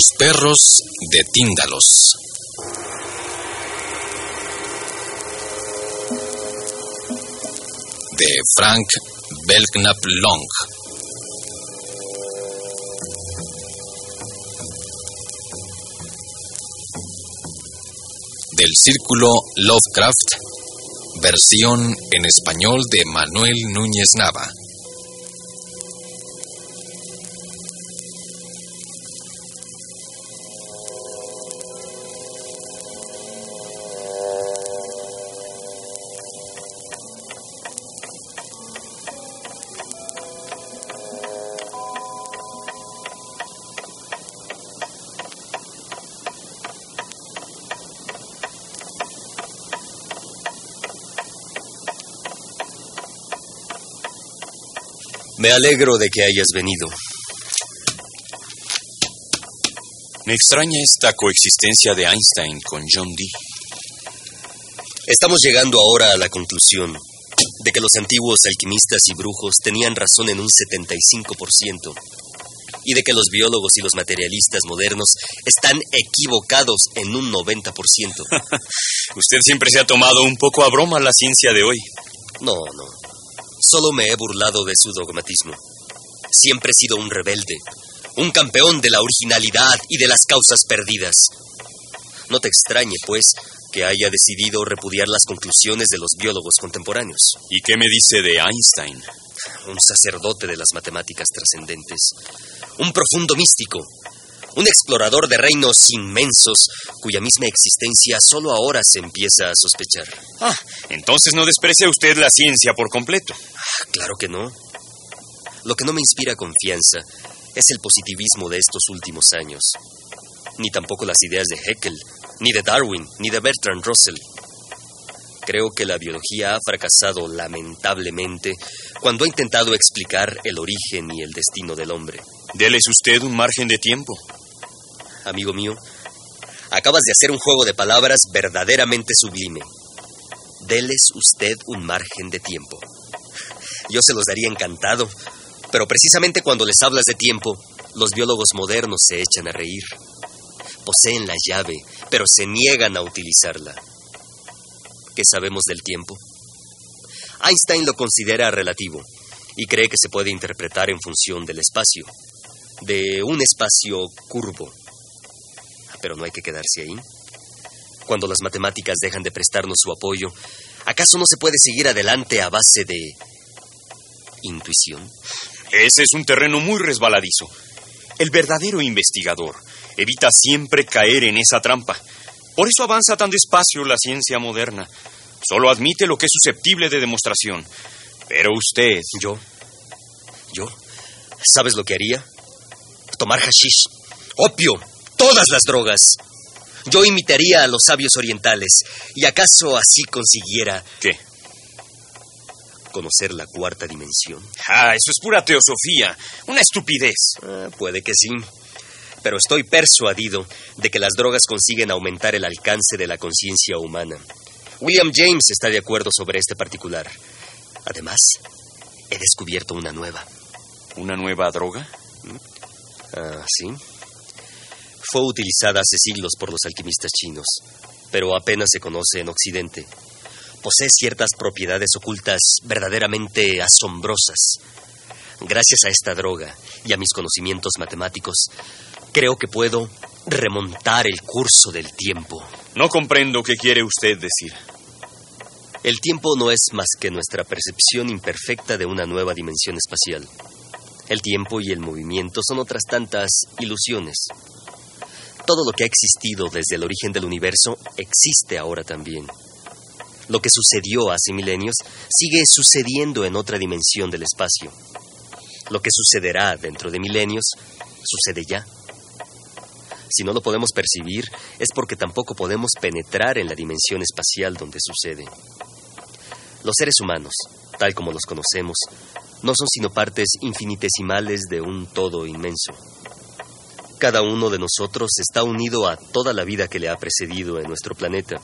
Los perros de Tíndalos. De Frank Belknap Long. Del Círculo Lovecraft, versión en español de Manuel Núñez Nava. Me alegro de que hayas venido. Me extraña esta coexistencia de Einstein con John Dee. Estamos llegando ahora a la conclusión de que los antiguos alquimistas y brujos tenían razón en un 75% y de que los biólogos y los materialistas modernos están equivocados en un 90%. Usted siempre se ha tomado un poco a broma la ciencia de hoy. No, no. Solo me he burlado de su dogmatismo. Siempre he sido un rebelde, un campeón de la originalidad y de las causas perdidas. No te extrañe, pues, que haya decidido repudiar las conclusiones de los biólogos contemporáneos. ¿Y qué me dice de Einstein? Un sacerdote de las matemáticas trascendentes, un profundo místico, un explorador de reinos inmensos cuya misma existencia solo ahora se empieza a sospechar. Ah, entonces no desprecia usted la ciencia por completo. Ah, claro que no. Lo que no me inspira confianza es el positivismo de estos últimos años. Ni tampoco las ideas de Haeckel, ni de Darwin, ni de Bertrand Russell. Creo que la biología ha fracasado lamentablemente cuando ha intentado explicar el origen y el destino del hombre. Deles usted un margen de tiempo. Amigo mío, acabas de hacer un juego de palabras verdaderamente sublime. Deles usted un margen de tiempo. Yo se los daría encantado, pero precisamente cuando les hablas de tiempo, los biólogos modernos se echan a reír. Poseen la llave, pero se niegan a utilizarla. ¿Qué sabemos del tiempo? Einstein lo considera relativo y cree que se puede interpretar en función del espacio, de un espacio curvo. Pero no hay que quedarse ahí. Cuando las matemáticas dejan de prestarnos su apoyo, ¿acaso no se puede seguir adelante a base de intuición? Ese es un terreno muy resbaladizo. El verdadero investigador evita siempre caer en esa trampa. Por eso avanza tan despacio la ciencia moderna. Solo admite lo que es susceptible de demostración. Pero usted... ¿Yo? ¿Yo? ¿Sabes lo que haría? Tomar hashish, opio, todas las drogas. Yo imitaría a los sabios orientales y acaso así consiguiera... ¿Qué? Conocer la cuarta dimensión. Ah, eso es pura teosofía. Una estupidez. Ah, puede que sí. Pero estoy persuadido de que las drogas consiguen aumentar el alcance de la conciencia humana. William James está de acuerdo sobre este particular. Además, he descubierto una nueva. ¿Una nueva droga? Ah, sí. Fue utilizada hace siglos por los alquimistas chinos, pero apenas se conoce en Occidente. Posee ciertas propiedades ocultas verdaderamente asombrosas. Gracias a esta droga y a mis conocimientos matemáticos, creo que puedo remontar el curso del tiempo. No comprendo qué quiere usted decir. El tiempo no es más que nuestra percepción imperfecta de una nueva dimensión espacial. El tiempo y el movimiento son otras tantas ilusiones. Todo lo que ha existido desde el origen del universo existe ahora también. Lo que sucedió hace milenios sigue sucediendo en otra dimensión del espacio. Lo que sucederá dentro de milenios sucede ya. Si no lo podemos percibir es porque tampoco podemos penetrar en la dimensión espacial donde sucede. Los seres humanos, tal como los conocemos, no son sino partes infinitesimales de un todo inmenso. Cada uno de nosotros está unido a toda la vida que le ha precedido en nuestro planeta.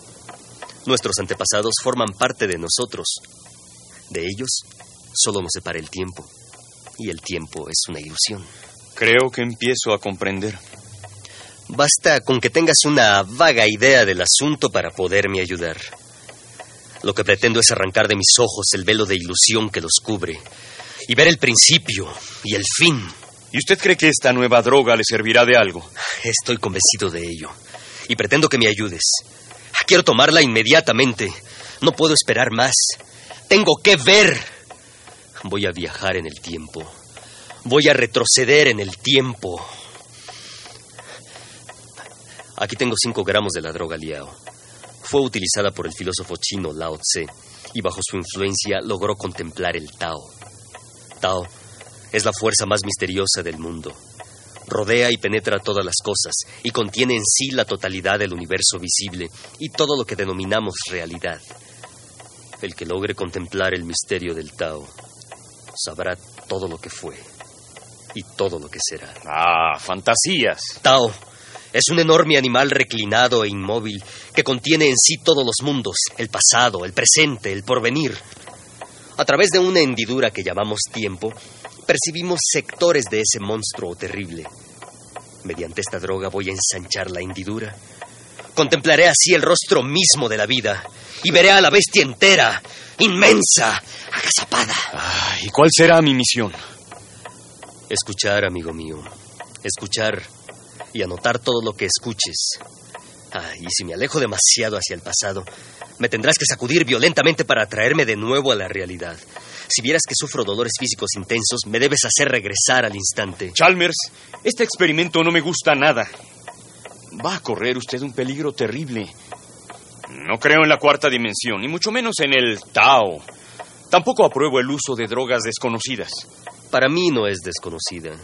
Nuestros antepasados forman parte de nosotros. De ellos solo nos separa el tiempo. Y el tiempo es una ilusión. Creo que empiezo a comprender. Basta con que tengas una vaga idea del asunto para poderme ayudar. Lo que pretendo es arrancar de mis ojos el velo de ilusión que los cubre y ver el principio y el fin. ¿Y usted cree que esta nueva droga le servirá de algo? Estoy convencido de ello y pretendo que me ayudes. Quiero tomarla inmediatamente. No puedo esperar más. Tengo que ver. Voy a viajar en el tiempo. Voy a retroceder en el tiempo. Aquí tengo cinco gramos de la droga Liao. Fue utilizada por el filósofo chino Lao Tse y bajo su influencia logró contemplar el Tao. Tao es la fuerza más misteriosa del mundo. Rodea y penetra todas las cosas y contiene en sí la totalidad del universo visible y todo lo que denominamos realidad. El que logre contemplar el misterio del Tao sabrá todo lo que fue y todo lo que será. Ah, fantasías. Tao es un enorme animal reclinado e inmóvil que contiene en sí todos los mundos, el pasado, el presente, el porvenir. A través de una hendidura que llamamos tiempo, percibimos sectores de ese monstruo terrible. Mediante esta droga voy a ensanchar la hendidura. Contemplaré así el rostro mismo de la vida y veré a la bestia entera, inmensa, agazapada. Ah, ¿Y cuál será mi misión? Escuchar, amigo mío. Escuchar y anotar todo lo que escuches. Ah, y si me alejo demasiado hacia el pasado, me tendrás que sacudir violentamente para traerme de nuevo a la realidad. Si vieras que sufro dolores físicos intensos, me debes hacer regresar al instante. Chalmers, este experimento no me gusta nada. Va a correr usted un peligro terrible. No creo en la cuarta dimensión, ni mucho menos en el Tao. Tampoco apruebo el uso de drogas desconocidas. Para mí no es desconocida.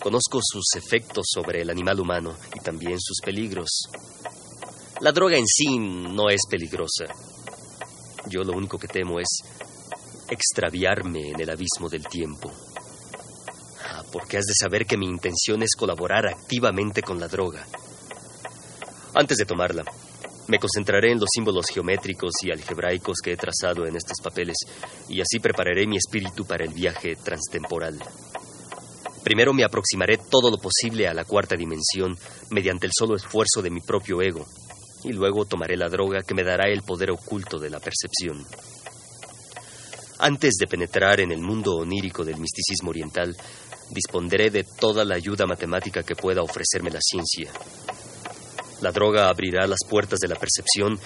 Conozco sus efectos sobre el animal humano y también sus peligros. La droga en sí no es peligrosa. Yo lo único que temo es extraviarme en el abismo del tiempo. Ah, porque has de saber que mi intención es colaborar activamente con la droga. Antes de tomarla, me concentraré en los símbolos geométricos y algebraicos que he trazado en estos papeles y así prepararé mi espíritu para el viaje transtemporal. Primero me aproximaré todo lo posible a la cuarta dimensión mediante el solo esfuerzo de mi propio ego y luego tomaré la droga que me dará el poder oculto de la percepción. Antes de penetrar en el mundo onírico del misticismo oriental, dispondré de toda la ayuda matemática que pueda ofrecerme la ciencia. La droga abrirá las puertas de la percepción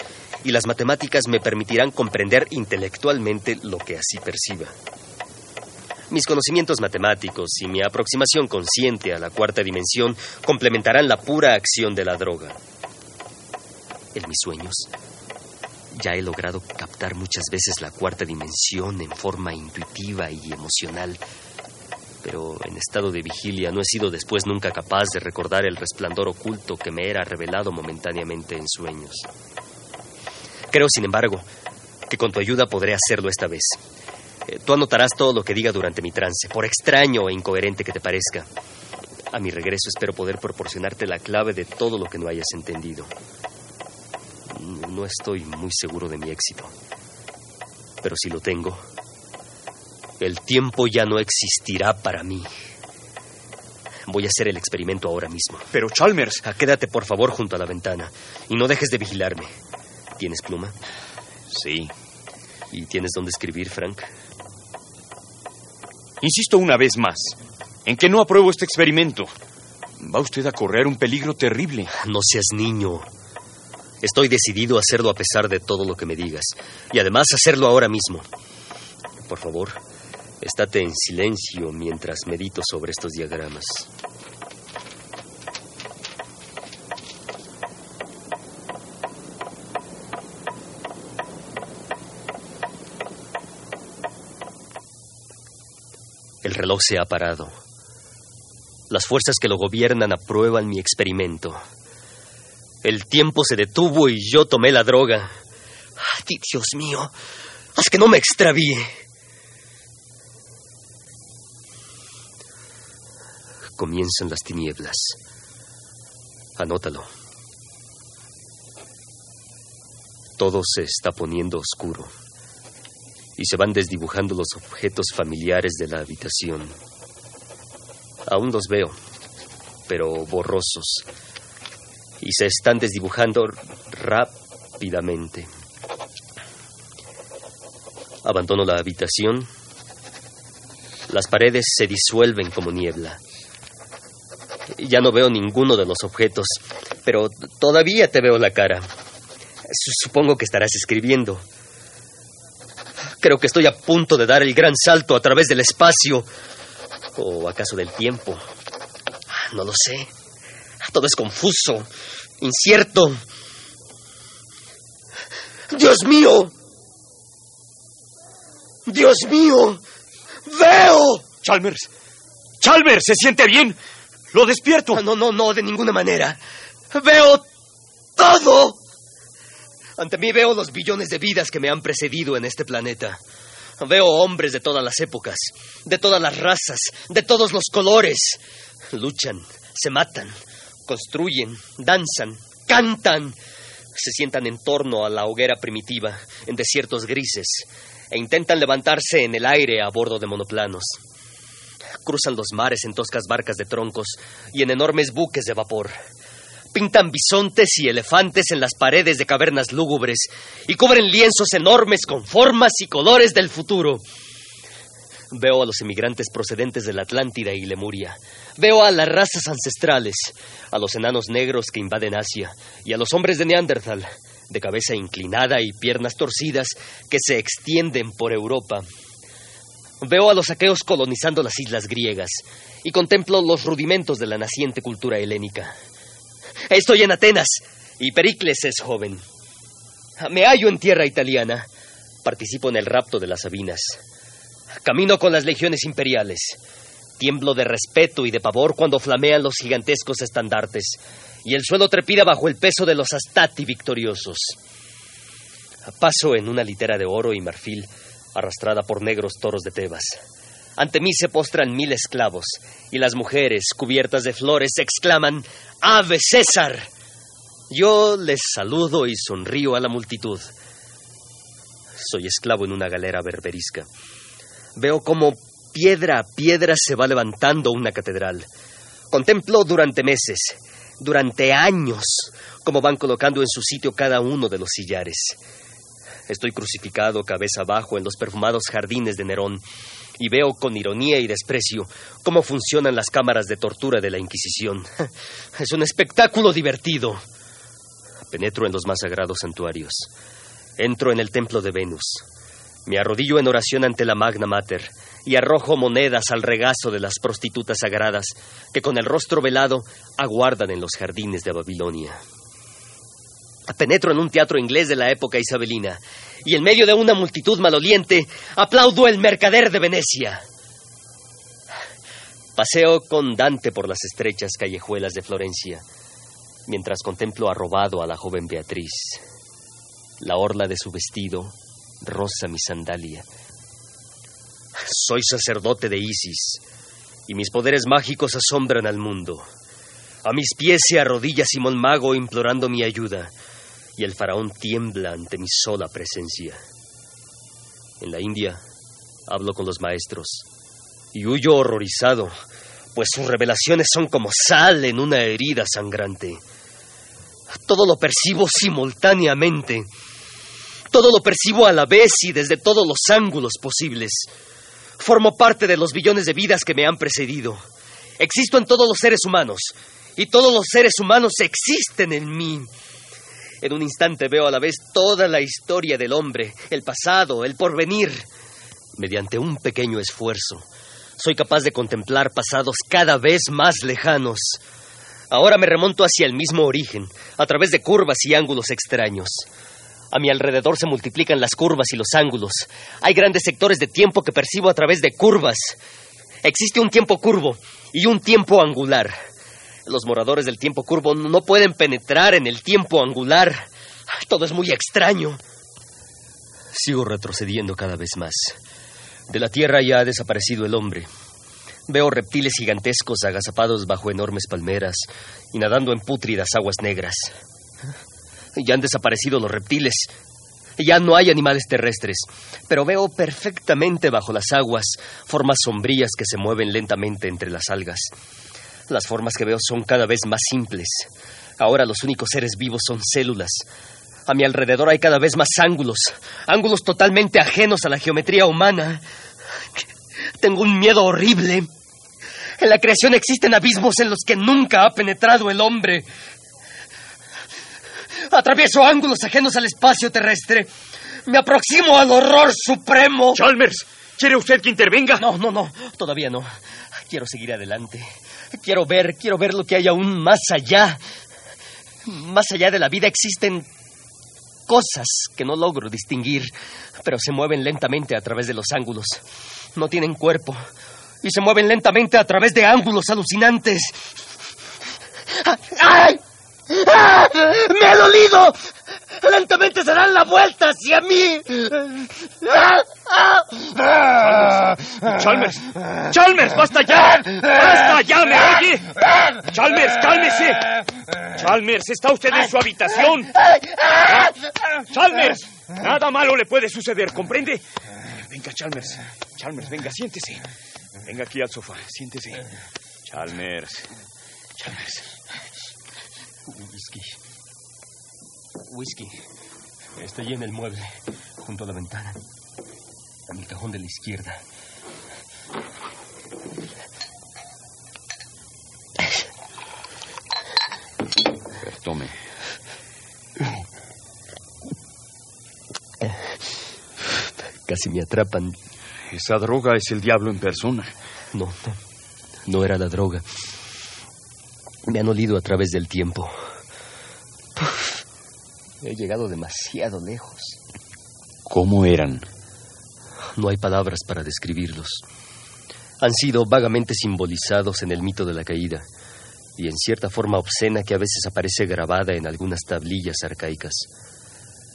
y las matemáticas me permitirán comprender intelectualmente lo que así perciba. Mis conocimientos matemáticos y mi aproximación consciente a la cuarta dimensión complementarán la pura acción de la droga. En mis sueños, ya he logrado captar muchas veces la cuarta dimensión en forma intuitiva y emocional, pero en estado de vigilia no he sido después nunca capaz de recordar el resplandor oculto que me era revelado momentáneamente en sueños. Creo, sin embargo, que con tu ayuda podré hacerlo esta vez. Eh, tú anotarás todo lo que diga durante mi trance, por extraño e incoherente que te parezca. A mi regreso espero poder proporcionarte la clave de todo lo que no hayas entendido. No estoy muy seguro de mi éxito. Pero si lo tengo, el tiempo ya no existirá para mí. Voy a hacer el experimento ahora mismo. Pero Chalmers... Ah, quédate por favor junto a la ventana y no dejes de vigilarme. ¿Tienes pluma? Sí. ¿Y tienes dónde escribir, Frank? Insisto una vez más en que no apruebo este experimento. Va usted a correr un peligro terrible. No seas niño. Estoy decidido a hacerlo a pesar de todo lo que me digas. Y además hacerlo ahora mismo. Por favor, Estate en silencio mientras medito sobre estos diagramas. El reloj se ha parado. Las fuerzas que lo gobiernan aprueban mi experimento. El tiempo se detuvo y yo tomé la droga. Ay, Dios mío, haz que no me extravíe. Comienzan las tinieblas. Anótalo. Todo se está poniendo oscuro y se van desdibujando los objetos familiares de la habitación. Aún los veo, pero borrosos y se están desdibujando rápidamente. Abandono la habitación. Las paredes se disuelven como niebla. Ya no veo ninguno de los objetos, pero todavía te veo la cara. Supongo que estarás escribiendo. Creo que estoy a punto de dar el gran salto a través del espacio. ¿O acaso del tiempo? No lo sé. Todo es confuso, incierto. Dios mío. Dios mío. Veo. Chalmers. Chalmers, ¿se siente bien? Lo despierto. No, no, no, de ninguna manera. Veo todo. Ante mí veo los billones de vidas que me han precedido en este planeta. Veo hombres de todas las épocas, de todas las razas, de todos los colores. Luchan, se matan, construyen, danzan, cantan, se sientan en torno a la hoguera primitiva, en desiertos grises, e intentan levantarse en el aire a bordo de monoplanos. Cruzan los mares en toscas barcas de troncos y en enormes buques de vapor. Pintan bisontes y elefantes en las paredes de cavernas lúgubres y cubren lienzos enormes con formas y colores del futuro. Veo a los emigrantes procedentes de la Atlántida y Lemuria. Veo a las razas ancestrales, a los enanos negros que invaden Asia y a los hombres de Neanderthal, de cabeza inclinada y piernas torcidas, que se extienden por Europa. Veo a los aqueos colonizando las islas griegas y contemplo los rudimentos de la naciente cultura helénica. Estoy en Atenas y Pericles es joven. Me hallo en tierra italiana. Participo en el rapto de las Sabinas. Camino con las legiones imperiales. Tiemblo de respeto y de pavor cuando flamean los gigantescos estandartes y el suelo trepida bajo el peso de los astati victoriosos. Paso en una litera de oro y marfil arrastrada por negros toros de Tebas. Ante mí se postran mil esclavos y las mujeres, cubiertas de flores, exclaman ¡Ave César! Yo les saludo y sonrío a la multitud. Soy esclavo en una galera berberisca. Veo cómo piedra a piedra se va levantando una catedral. Contemplo durante meses, durante años, cómo van colocando en su sitio cada uno de los sillares. Estoy crucificado cabeza abajo en los perfumados jardines de Nerón y veo con ironía y desprecio cómo funcionan las cámaras de tortura de la Inquisición. Es un espectáculo divertido. Penetro en los más sagrados santuarios. Entro en el templo de Venus. Me arrodillo en oración ante la Magna Mater y arrojo monedas al regazo de las prostitutas sagradas que con el rostro velado aguardan en los jardines de Babilonia. Penetro en un teatro inglés de la época isabelina y en medio de una multitud maloliente aplaudo el mercader de Venecia. Paseo con Dante por las estrechas callejuelas de Florencia mientras contemplo arrobado a la joven Beatriz. La orla de su vestido rosa mi sandalia. Soy sacerdote de Isis y mis poderes mágicos asombran al mundo. A mis pies se arrodilla Simón Mago implorando mi ayuda y el faraón tiembla ante mi sola presencia. En la India hablo con los maestros y huyo horrorizado, pues sus revelaciones son como sal en una herida sangrante. Todo lo percibo simultáneamente. Todo lo percibo a la vez y desde todos los ángulos posibles. Formo parte de los billones de vidas que me han precedido. Existo en todos los seres humanos y todos los seres humanos existen en mí. En un instante veo a la vez toda la historia del hombre, el pasado, el porvenir. mediante un pequeño esfuerzo, soy capaz de contemplar pasados cada vez más lejanos. Ahora me remonto hacia el mismo origen, a través de curvas y ángulos extraños. A mi alrededor se multiplican las curvas y los ángulos. Hay grandes sectores de tiempo que percibo a través de curvas. Existe un tiempo curvo y un tiempo angular. Los moradores del tiempo curvo no pueden penetrar en el tiempo angular. Todo es muy extraño. Sigo retrocediendo cada vez más. De la Tierra ya ha desaparecido el hombre. Veo reptiles gigantescos agazapados bajo enormes palmeras y nadando en pútridas aguas negras. Ya han desaparecido los reptiles. Ya no hay animales terrestres, pero veo perfectamente bajo las aguas formas sombrías que se mueven lentamente entre las algas. Las formas que veo son cada vez más simples. Ahora los únicos seres vivos son células. A mi alrededor hay cada vez más ángulos, ángulos totalmente ajenos a la geometría humana. Tengo un miedo horrible. En la creación existen abismos en los que nunca ha penetrado el hombre. Atravieso ángulos ajenos al espacio terrestre. Me aproximo al horror supremo. Chalmers, ¿quiere usted que intervenga? No, no, no, todavía no. Quiero seguir adelante. Quiero ver, quiero ver lo que hay aún más allá. Más allá de la vida existen cosas que no logro distinguir, pero se mueven lentamente a través de los ángulos. No tienen cuerpo y se mueven lentamente a través de ángulos alucinantes. ¡Ay! ¡Ah! ¡Me ha dolido! Lentamente se dan la vuelta hacia mí. Chalmers, Chalmers, basta ya. Basta ya, ¿me oye? Chalmers, cálmese. Chalmers, está usted en su habitación. Chalmers, nada malo le puede suceder, ¿comprende? Venga, Chalmers. Chalmers, venga, siéntese. Venga aquí al sofá, siéntese. Chalmers. Chalmers. Whisky. Whisky. Estoy en el mueble, junto a la ventana. En el cajón de la izquierda. Tome. Casi me atrapan. Esa droga es el diablo en persona. No, no. No era la droga. Me han olido a través del tiempo. He llegado demasiado lejos. ¿Cómo eran? No hay palabras para describirlos. Han sido vagamente simbolizados en el mito de la caída y en cierta forma obscena que a veces aparece grabada en algunas tablillas arcaicas.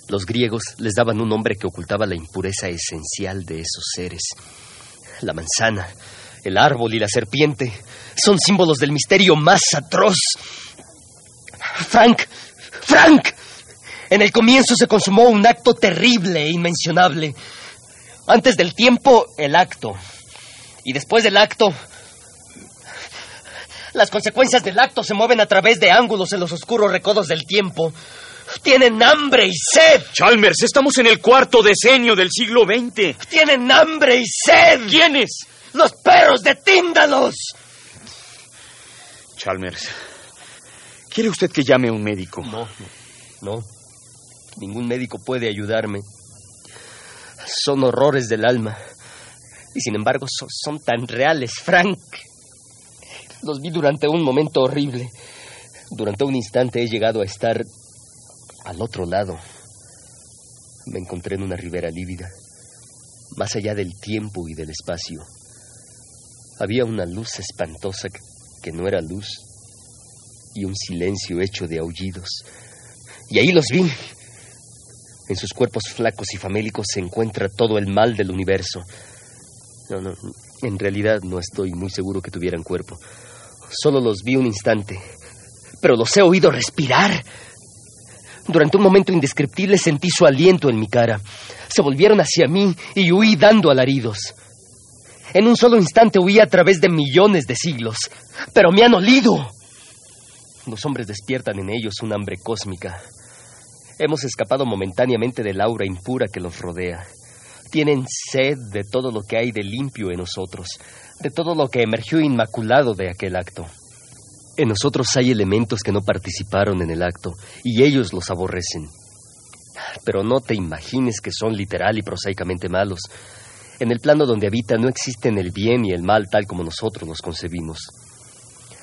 Los griegos les daban un nombre que ocultaba la impureza esencial de esos seres. La manzana, el árbol y la serpiente son símbolos del misterio más atroz. Frank, Frank, en el comienzo se consumó un acto terrible e inmencionable. Antes del tiempo, el acto. Y después del acto, las consecuencias del acto se mueven a través de ángulos en los oscuros recodos del tiempo. Tienen hambre y sed. Chalmers, estamos en el cuarto decenio del siglo XX. Tienen hambre y sed. ¿Quiénes? Los perros de Tíndalos. Chalmers, ¿quiere usted que llame a un médico? No, no. Ningún médico puede ayudarme. Son horrores del alma. Y sin embargo son, son tan reales, Frank. Los vi durante un momento horrible. Durante un instante he llegado a estar al otro lado. Me encontré en una ribera lívida, más allá del tiempo y del espacio. Había una luz espantosa que, que no era luz y un silencio hecho de aullidos. Y ahí los vi. En sus cuerpos flacos y famélicos se encuentra todo el mal del universo. No, no, en realidad no estoy muy seguro que tuvieran cuerpo. Solo los vi un instante, pero los he oído respirar. Durante un momento indescriptible sentí su aliento en mi cara. Se volvieron hacia mí y huí dando alaridos. En un solo instante huí a través de millones de siglos, pero me han olido. Los hombres despiertan en ellos un hambre cósmica. Hemos escapado momentáneamente del aura impura que los rodea. Tienen sed de todo lo que hay de limpio en nosotros, de todo lo que emergió inmaculado de aquel acto. En nosotros hay elementos que no participaron en el acto y ellos los aborrecen. Pero no te imagines que son literal y prosaicamente malos. En el plano donde habita no existen el bien y el mal tal como nosotros los concebimos.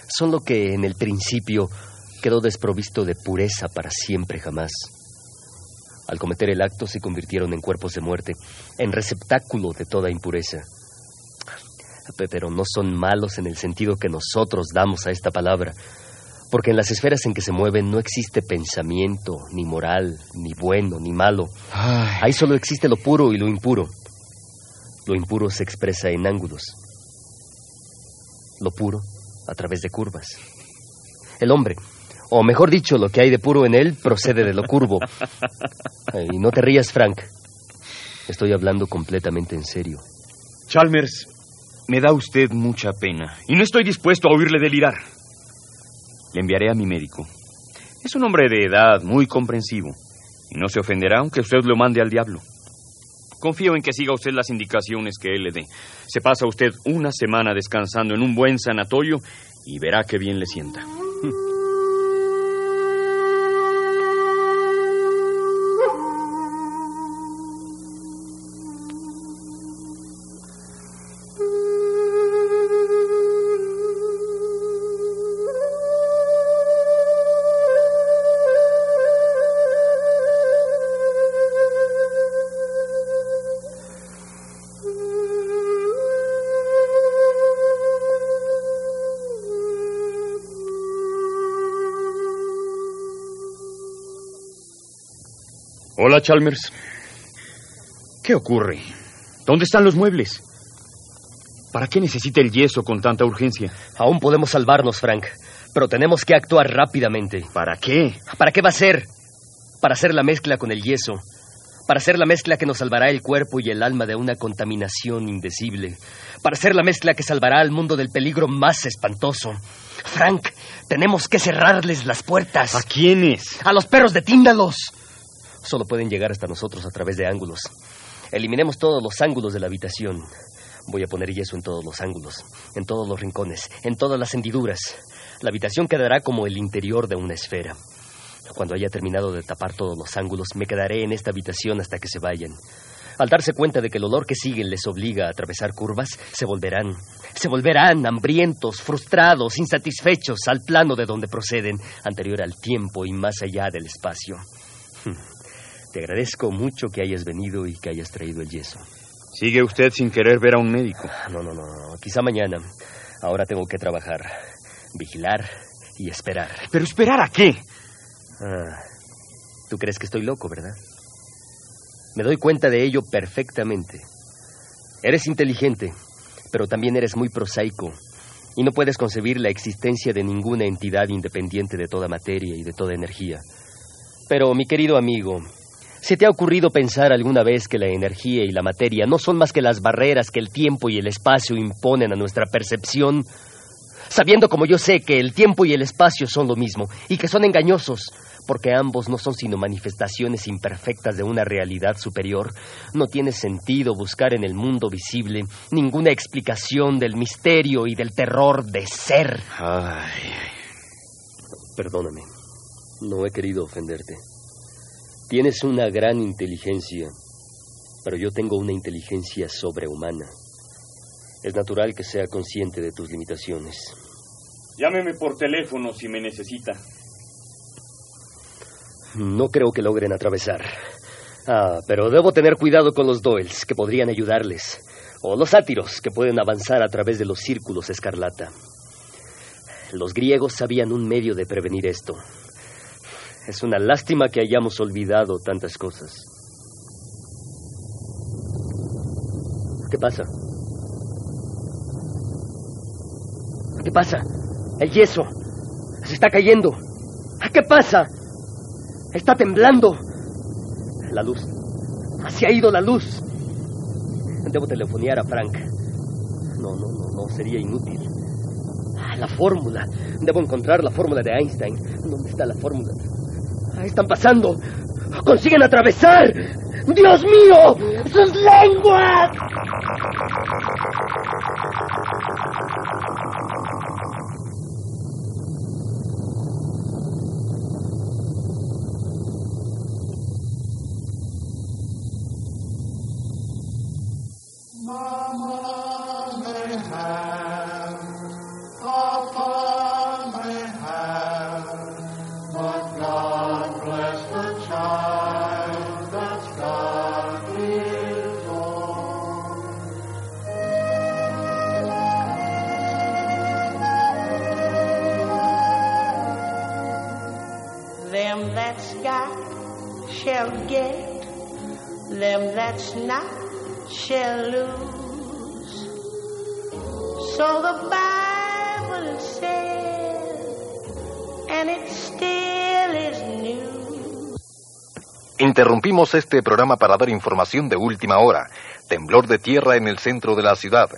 Son lo que en el principio quedó desprovisto de pureza para siempre jamás. Al cometer el acto se convirtieron en cuerpos de muerte, en receptáculo de toda impureza. Pero no son malos en el sentido que nosotros damos a esta palabra, porque en las esferas en que se mueven no existe pensamiento, ni moral, ni bueno, ni malo. Ahí solo existe lo puro y lo impuro. Lo impuro se expresa en ángulos. Lo puro a través de curvas. El hombre, o mejor dicho, lo que hay de puro en él procede de lo curvo. Y no te rías, Frank. Estoy hablando completamente en serio. Chalmers, me da usted mucha pena y no estoy dispuesto a oírle delirar. Le enviaré a mi médico. Es un hombre de edad muy comprensivo y no se ofenderá aunque usted lo mande al diablo. Confío en que siga usted las indicaciones que él le dé. Se pasa usted una semana descansando en un buen sanatorio y verá qué bien le sienta. Hola, Chalmers. ¿Qué ocurre? ¿Dónde están los muebles? ¿Para qué necesita el yeso con tanta urgencia? Aún podemos salvarnos, Frank, pero tenemos que actuar rápidamente. ¿Para qué? ¿Para qué va a ser? Para hacer la mezcla con el yeso. Para hacer la mezcla que nos salvará el cuerpo y el alma de una contaminación indecible. Para hacer la mezcla que salvará al mundo del peligro más espantoso. Frank, tenemos que cerrarles las puertas. ¿A quiénes? A los perros de Tíndalos solo pueden llegar hasta nosotros a través de ángulos. Eliminemos todos los ángulos de la habitación. Voy a poner yeso en todos los ángulos, en todos los rincones, en todas las hendiduras. La habitación quedará como el interior de una esfera. Cuando haya terminado de tapar todos los ángulos, me quedaré en esta habitación hasta que se vayan. Al darse cuenta de que el olor que siguen les obliga a atravesar curvas, se volverán, se volverán hambrientos, frustrados, insatisfechos al plano de donde proceden, anterior al tiempo y más allá del espacio. Te agradezco mucho que hayas venido y que hayas traído el yeso. ¿Sigue usted sin querer ver a un médico? No, no, no. Quizá mañana. Ahora tengo que trabajar, vigilar y esperar. ¿Pero esperar a qué? Ah, Tú crees que estoy loco, ¿verdad? Me doy cuenta de ello perfectamente. Eres inteligente, pero también eres muy prosaico y no puedes concebir la existencia de ninguna entidad independiente de toda materia y de toda energía. Pero, mi querido amigo, ¿Se te ha ocurrido pensar alguna vez que la energía y la materia no son más que las barreras que el tiempo y el espacio imponen a nuestra percepción? Sabiendo como yo sé que el tiempo y el espacio son lo mismo y que son engañosos, porque ambos no son sino manifestaciones imperfectas de una realidad superior, no tiene sentido buscar en el mundo visible ninguna explicación del misterio y del terror de ser. Ay. Perdóname, no he querido ofenderte. Tienes una gran inteligencia, pero yo tengo una inteligencia sobrehumana. Es natural que sea consciente de tus limitaciones. Llámeme por teléfono si me necesita. No creo que logren atravesar. Ah, pero debo tener cuidado con los Doyles, que podrían ayudarles. O los sátiros, que pueden avanzar a través de los círculos escarlata. Los griegos sabían un medio de prevenir esto. Es una lástima que hayamos olvidado tantas cosas. ¿Qué pasa? ¿Qué pasa? El yeso. Se está cayendo. ¿Qué pasa? Está temblando. La luz. Se ha ido la luz. Debo telefonear a Frank. No, no, no, no, sería inútil. La fórmula. Debo encontrar la fórmula de Einstein. ¿Dónde está la fórmula? Están pasando. Consiguen atravesar. ¡Dios mío! ¡Sus lenguas! Interrumpimos este programa para dar información de última hora. Temblor de tierra en el centro de la ciudad.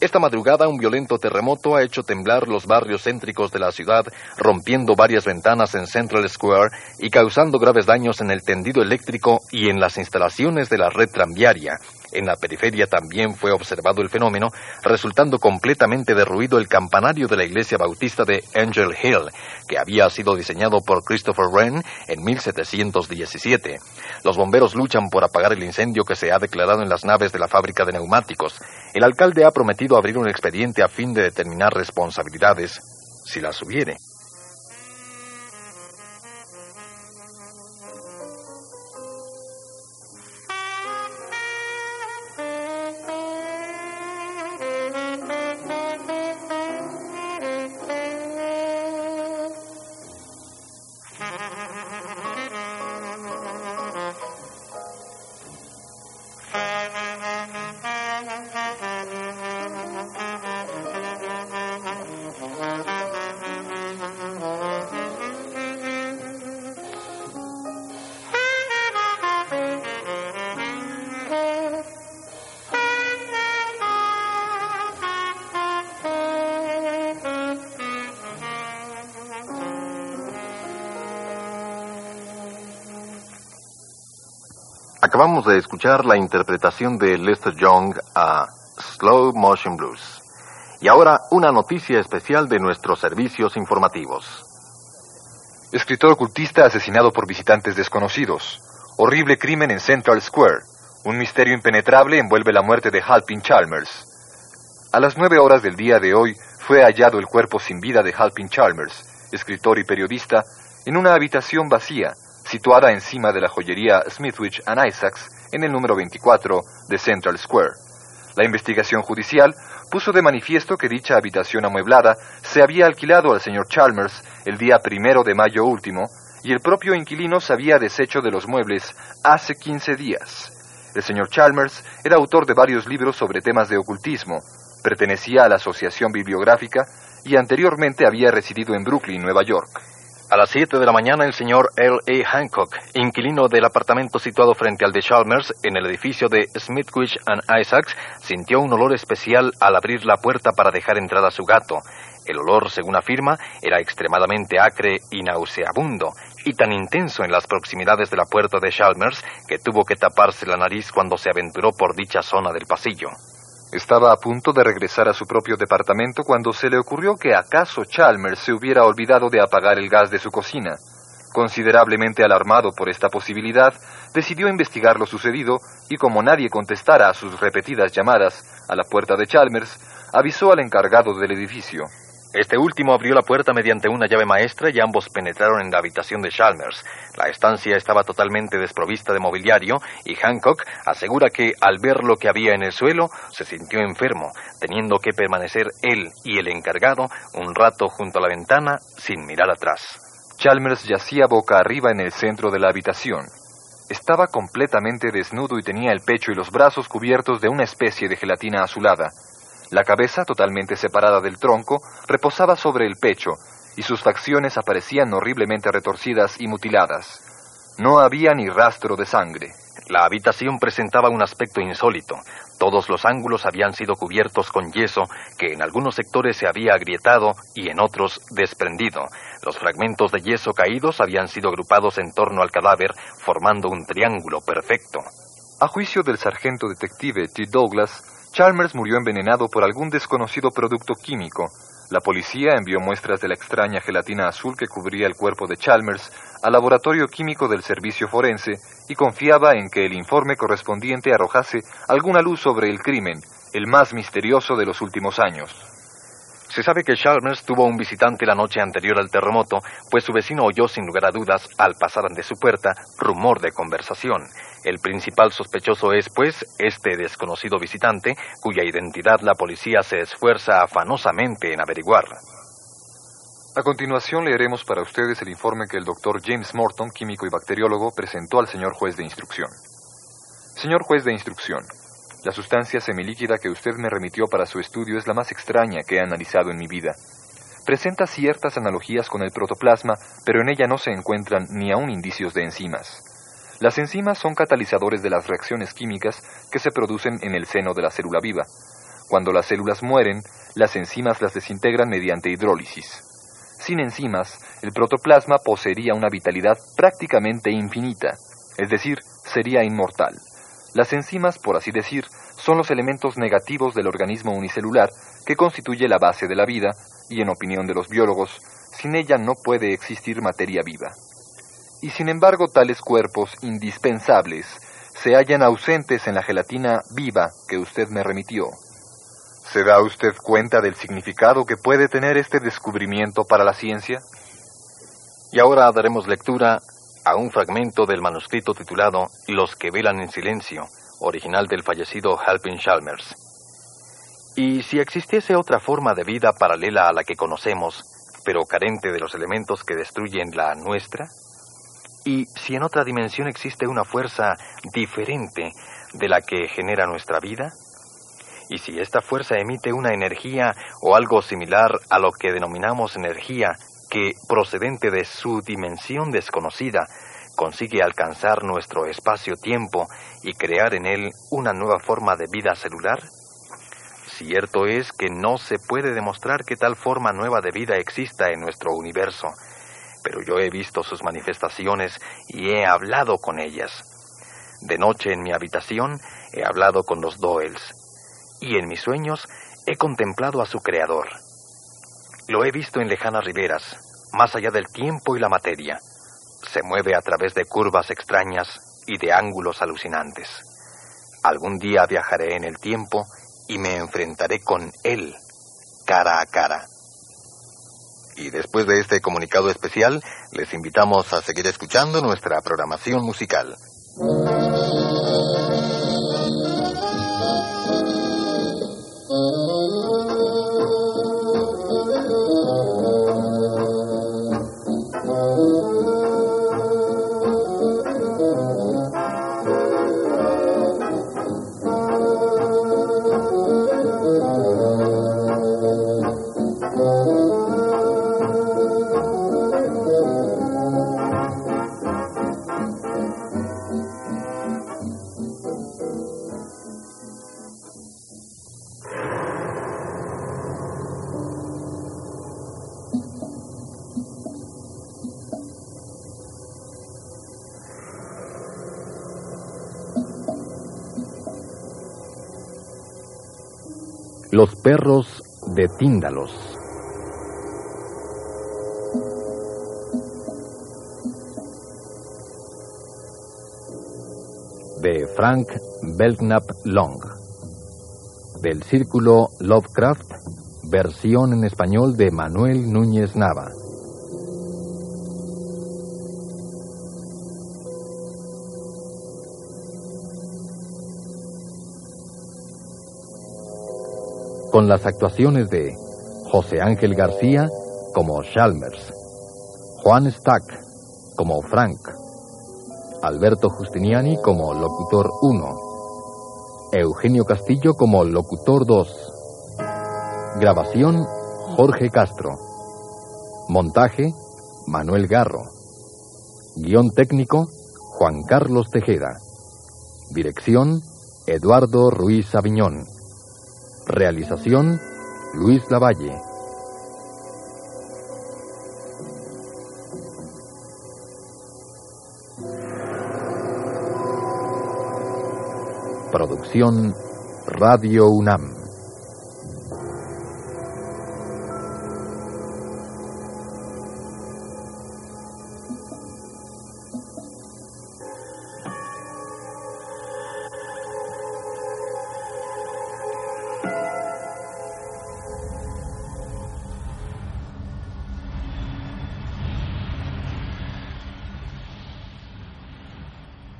Esta madrugada un violento terremoto ha hecho temblar los barrios céntricos de la ciudad, rompiendo varias ventanas en Central Square y causando graves daños en el tendido eléctrico y en las instalaciones de la red tranviaria. En la periferia también fue observado el fenómeno, resultando completamente derruido el campanario de la iglesia bautista de Angel Hill, que había sido diseñado por Christopher Wren en 1717. Los bomberos luchan por apagar el incendio que se ha declarado en las naves de la fábrica de neumáticos. El alcalde ha prometido abrir un expediente a fin de determinar responsabilidades, si las hubiere. De escuchar la interpretación de Lester Young a Slow Motion Blues. Y ahora una noticia especial de nuestros servicios informativos. Escritor ocultista asesinado por visitantes desconocidos. Horrible crimen en Central Square. Un misterio impenetrable envuelve la muerte de Halpin Chalmers. A las nueve horas del día de hoy fue hallado el cuerpo sin vida de Halpin Chalmers, escritor y periodista, en una habitación vacía situada encima de la joyería Smithwich and Isaacs en el número 24 de Central Square. La investigación judicial puso de manifiesto que dicha habitación amueblada se había alquilado al señor Chalmers el día primero de mayo último y el propio inquilino se había deshecho de los muebles hace 15 días. El señor Chalmers era autor de varios libros sobre temas de ocultismo, pertenecía a la Asociación Bibliográfica y anteriormente había residido en Brooklyn, Nueva York. A las 7 de la mañana, el señor L. A. Hancock, inquilino del apartamento situado frente al de Chalmers, en el edificio de Smithwich and Isaacs, sintió un olor especial al abrir la puerta para dejar entrar a su gato. El olor, según afirma, era extremadamente acre y nauseabundo, y tan intenso en las proximidades de la puerta de Chalmers que tuvo que taparse la nariz cuando se aventuró por dicha zona del pasillo. Estaba a punto de regresar a su propio departamento cuando se le ocurrió que acaso Chalmers se hubiera olvidado de apagar el gas de su cocina. Considerablemente alarmado por esta posibilidad, decidió investigar lo sucedido y como nadie contestara a sus repetidas llamadas a la puerta de Chalmers, avisó al encargado del edificio. Este último abrió la puerta mediante una llave maestra y ambos penetraron en la habitación de Chalmers. La estancia estaba totalmente desprovista de mobiliario y Hancock asegura que al ver lo que había en el suelo se sintió enfermo, teniendo que permanecer él y el encargado un rato junto a la ventana sin mirar atrás. Chalmers yacía boca arriba en el centro de la habitación. Estaba completamente desnudo y tenía el pecho y los brazos cubiertos de una especie de gelatina azulada. La cabeza, totalmente separada del tronco, reposaba sobre el pecho, y sus facciones aparecían horriblemente retorcidas y mutiladas. No había ni rastro de sangre. La habitación presentaba un aspecto insólito. Todos los ángulos habían sido cubiertos con yeso que en algunos sectores se había agrietado y en otros desprendido. Los fragmentos de yeso caídos habían sido agrupados en torno al cadáver formando un triángulo perfecto. A juicio del sargento detective T. Douglas, Chalmers murió envenenado por algún desconocido producto químico. La policía envió muestras de la extraña gelatina azul que cubría el cuerpo de Chalmers al laboratorio químico del servicio forense y confiaba en que el informe correspondiente arrojase alguna luz sobre el crimen, el más misterioso de los últimos años. Se sabe que Chalmers tuvo un visitante la noche anterior al terremoto, pues su vecino oyó sin lugar a dudas, al pasar ante su puerta, rumor de conversación. El principal sospechoso es, pues, este desconocido visitante, cuya identidad la policía se esfuerza afanosamente en averiguar. A continuación leeremos para ustedes el informe que el doctor James Morton, químico y bacteriólogo, presentó al señor juez de instrucción. Señor juez de instrucción, la sustancia semilíquida que usted me remitió para su estudio es la más extraña que he analizado en mi vida. Presenta ciertas analogías con el protoplasma, pero en ella no se encuentran ni aún indicios de enzimas. Las enzimas son catalizadores de las reacciones químicas que se producen en el seno de la célula viva. Cuando las células mueren, las enzimas las desintegran mediante hidrólisis. Sin enzimas, el protoplasma poseería una vitalidad prácticamente infinita, es decir, sería inmortal. Las enzimas, por así decir, son los elementos negativos del organismo unicelular que constituye la base de la vida y, en opinión de los biólogos, sin ella no puede existir materia viva y sin embargo tales cuerpos indispensables se hallan ausentes en la gelatina viva que usted me remitió. ¿Se da usted cuenta del significado que puede tener este descubrimiento para la ciencia? Y ahora daremos lectura a un fragmento del manuscrito titulado Los que velan en silencio, original del fallecido Halpin Chalmers. Y si existiese otra forma de vida paralela a la que conocemos, pero carente de los elementos que destruyen la nuestra, y si en otra dimensión existe una fuerza diferente de la que genera nuestra vida, y si esta fuerza emite una energía o algo similar a lo que denominamos energía, que procedente de su dimensión desconocida, consigue alcanzar nuestro espacio-tiempo y crear en él una nueva forma de vida celular? Cierto es que no se puede demostrar que tal forma nueva de vida exista en nuestro universo, pero yo he visto sus manifestaciones y he hablado con ellas. De noche en mi habitación he hablado con los Doels, y en mis sueños he contemplado a su creador. Lo he visto en lejanas riberas, más allá del tiempo y la materia. Se mueve a través de curvas extrañas y de ángulos alucinantes. Algún día viajaré en el tiempo y me enfrentaré con él, cara a cara. Y después de este comunicado especial, les invitamos a seguir escuchando nuestra programación musical. Los perros de Tíndalos. De Frank Belknap Long. Del Círculo Lovecraft, versión en español de Manuel Núñez Nava. Con las actuaciones de José Ángel García como Chalmers, Juan Stack como Frank, Alberto Justiniani como locutor 1, Eugenio Castillo como locutor 2, grabación Jorge Castro, montaje Manuel Garro, guion técnico Juan Carlos Tejeda, dirección Eduardo Ruiz Aviñón. Realización Luis Lavalle. Producción Radio UNAM.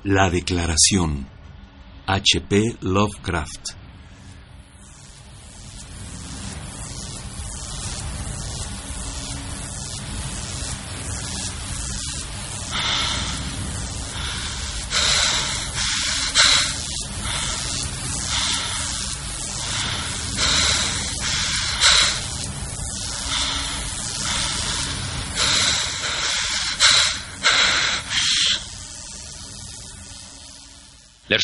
La Declaración. H.P. Lovecraft.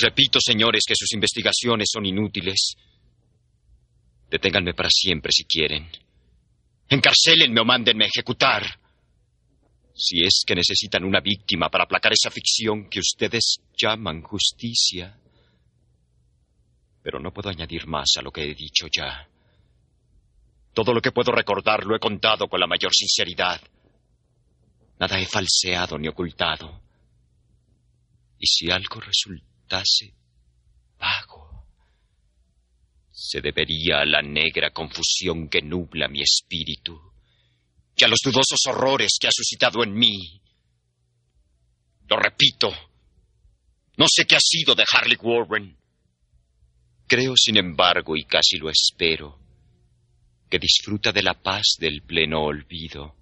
Repito, señores, que sus investigaciones son inútiles. Deténganme para siempre si quieren. Encarcélenme o mándenme a ejecutar. Si es que necesitan una víctima para aplacar esa ficción que ustedes llaman justicia. Pero no puedo añadir más a lo que he dicho ya. Todo lo que puedo recordar lo he contado con la mayor sinceridad. Nada he falseado ni ocultado. Y si algo se debería a la negra confusión que nubla mi espíritu y a los dudosos horrores que ha suscitado en mí. Lo repito, no sé qué ha sido de Harley Warren. Creo, sin embargo, y casi lo espero, que disfruta de la paz del pleno olvido,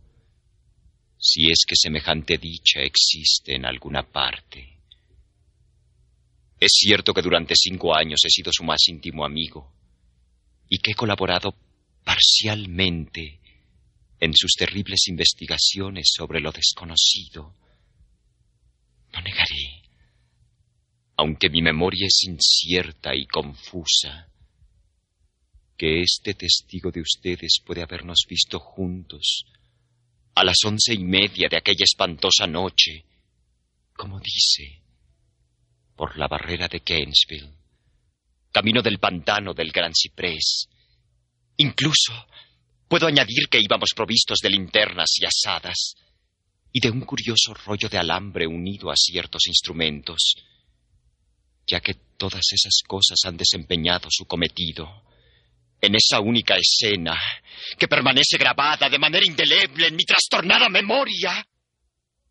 si es que semejante dicha existe en alguna parte. Es cierto que durante cinco años he sido su más íntimo amigo y que he colaborado parcialmente en sus terribles investigaciones sobre lo desconocido. No negaré, aunque mi memoria es incierta y confusa, que este testigo de ustedes puede habernos visto juntos a las once y media de aquella espantosa noche, como dice, por la barrera de Gainesville, camino del pantano del Gran Ciprés. Incluso puedo añadir que íbamos provistos de linternas y asadas y de un curioso rollo de alambre unido a ciertos instrumentos, ya que todas esas cosas han desempeñado su cometido en esa única escena que permanece grabada de manera indeleble en mi trastornada memoria.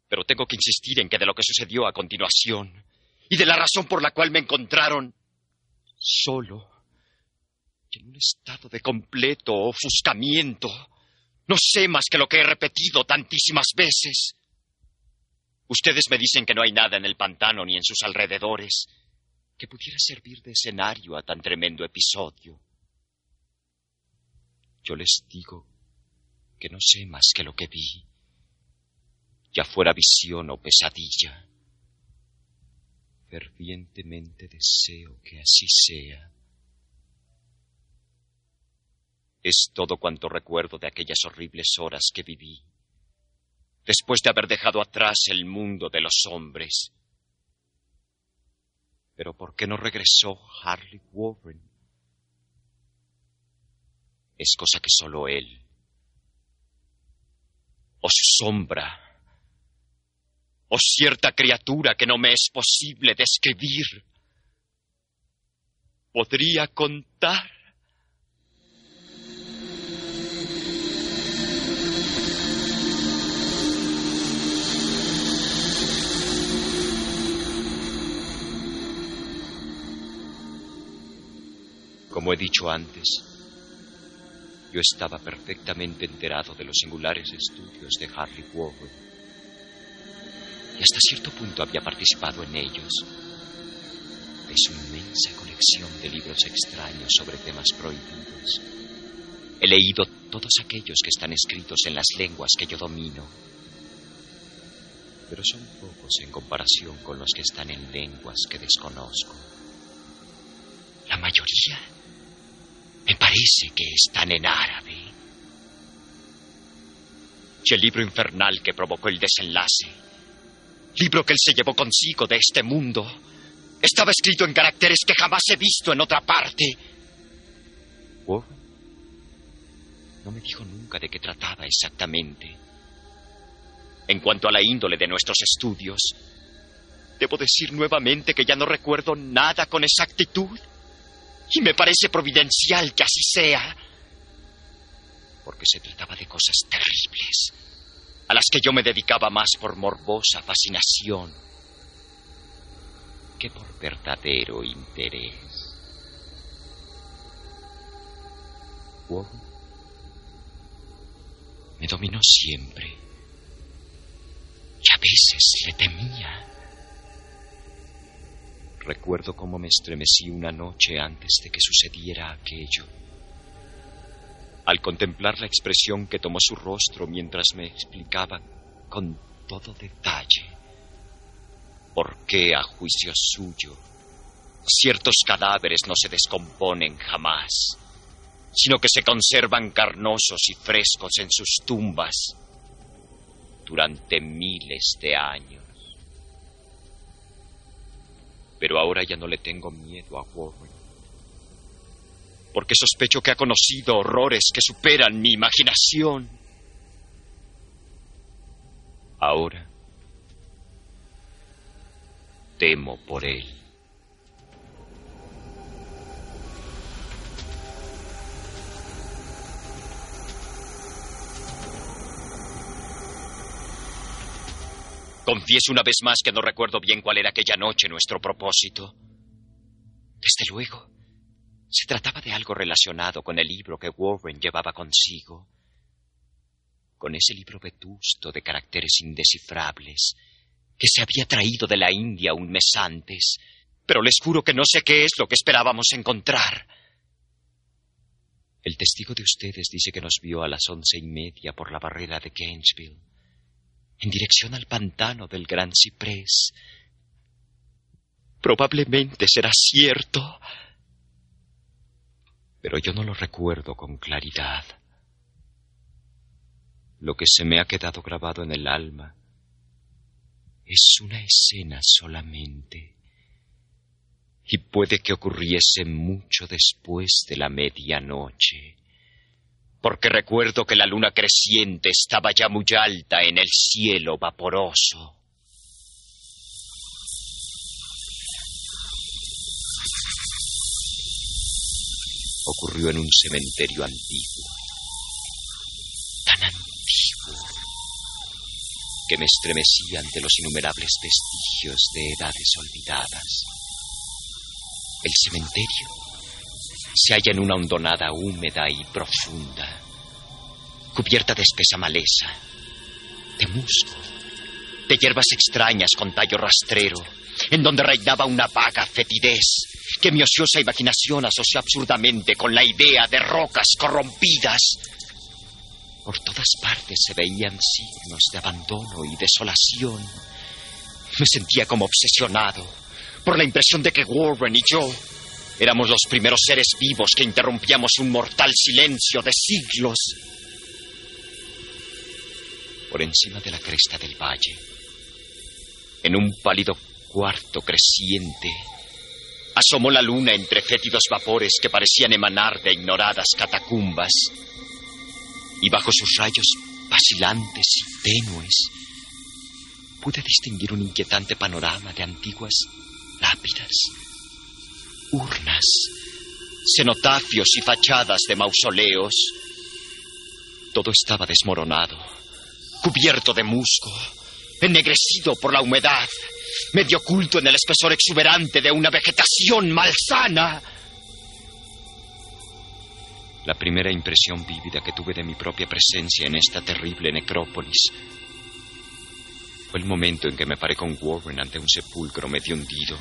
Pero tengo que insistir en que de lo que sucedió a continuación y de la razón por la cual me encontraron solo y en un estado de completo ofuscamiento, no sé más que lo que he repetido tantísimas veces. Ustedes me dicen que no hay nada en el pantano ni en sus alrededores que pudiera servir de escenario a tan tremendo episodio. Yo les digo que no sé más que lo que vi, ya fuera visión o pesadilla. Fervientemente deseo que así sea. Es todo cuanto recuerdo de aquellas horribles horas que viví, después de haber dejado atrás el mundo de los hombres. Pero ¿por qué no regresó Harley Warren? es cosa que solo él, o su sombra, o cierta criatura que no me es posible describir, podría contar. Como he dicho antes, yo estaba perfectamente enterado de los singulares estudios de Harley Warren y hasta cierto punto había participado en ellos. De su inmensa colección de libros extraños sobre temas prohibidos. He leído todos aquellos que están escritos en las lenguas que yo domino, pero son pocos en comparación con los que están en lenguas que desconozco. La mayoría me parece que están en árabe. Y el libro infernal que provocó el desenlace, libro que él se llevó consigo de este mundo, estaba escrito en caracteres que jamás he visto en otra parte. ¿Oh? No me dijo nunca de qué trataba exactamente. En cuanto a la índole de nuestros estudios, debo decir nuevamente que ya no recuerdo nada con exactitud. Y me parece providencial que así sea. Porque se trataba de cosas terribles, a las que yo me dedicaba más por morbosa fascinación que por verdadero interés. Wow. Me dominó siempre. Y a veces le temía. Recuerdo cómo me estremecí una noche antes de que sucediera aquello. Al contemplar la expresión que tomó su rostro mientras me explicaba con todo detalle por qué, a juicio suyo, Ciertos cadáveres no se descomponen jamás, sino que se conservan carnosos y frescos en sus tumbas durante miles de años. Pero ahora ya no le tengo miedo a Warren, porque sospecho que ha conocido horrores que superan mi imaginación. Ahora temo por él. Confieso una vez más que no recuerdo bien cuál era aquella noche nuestro propósito. Desde luego, se trataba de algo relacionado con el libro que Warren llevaba consigo. Con ese libro vetusto de caracteres indescifrables que se había traído de la India un mes antes. Pero les juro que no sé qué es lo que esperábamos encontrar. El testigo de ustedes dice que nos vio a las once y media por la barrera de Gainesville en dirección al pantano del Gran Ciprés. Probablemente será cierto, pero yo no lo recuerdo con claridad. Lo que se me ha quedado grabado en el alma es una escena solamente, y puede que ocurriese mucho después de la medianoche porque recuerdo que la luna creciente estaba ya muy alta en el cielo vaporoso. Ocurrió en un cementerio antiguo, tan antiguo, que me estremecí ante los innumerables vestigios de edades olvidadas. El cementerio se halla en una hondonada húmeda y profunda, cubierta de espesa maleza, de musgo, de hierbas extrañas con tallo rastrero, en donde reinaba una vaga fetidez que mi ociosa imaginación asoció absurdamente con la idea de rocas corrompidas. Por todas partes se veían signos de abandono y desolación. Me sentía como obsesionado por la impresión de que Warren y yo Éramos los primeros seres vivos que interrumpíamos un mortal silencio de siglos. Por encima de la cresta del valle, en un pálido cuarto creciente, asomó la luna entre fétidos vapores que parecían emanar de ignoradas catacumbas, y bajo sus rayos vacilantes y tenues, pude distinguir un inquietante panorama de antiguas lápidas urnas, cenotafios y fachadas de mausoleos. Todo estaba desmoronado, cubierto de musgo, ennegrecido por la humedad, medio oculto en el espesor exuberante de una vegetación malsana. La primera impresión vívida que tuve de mi propia presencia en esta terrible necrópolis fue el momento en que me paré con Warren ante un sepulcro medio hundido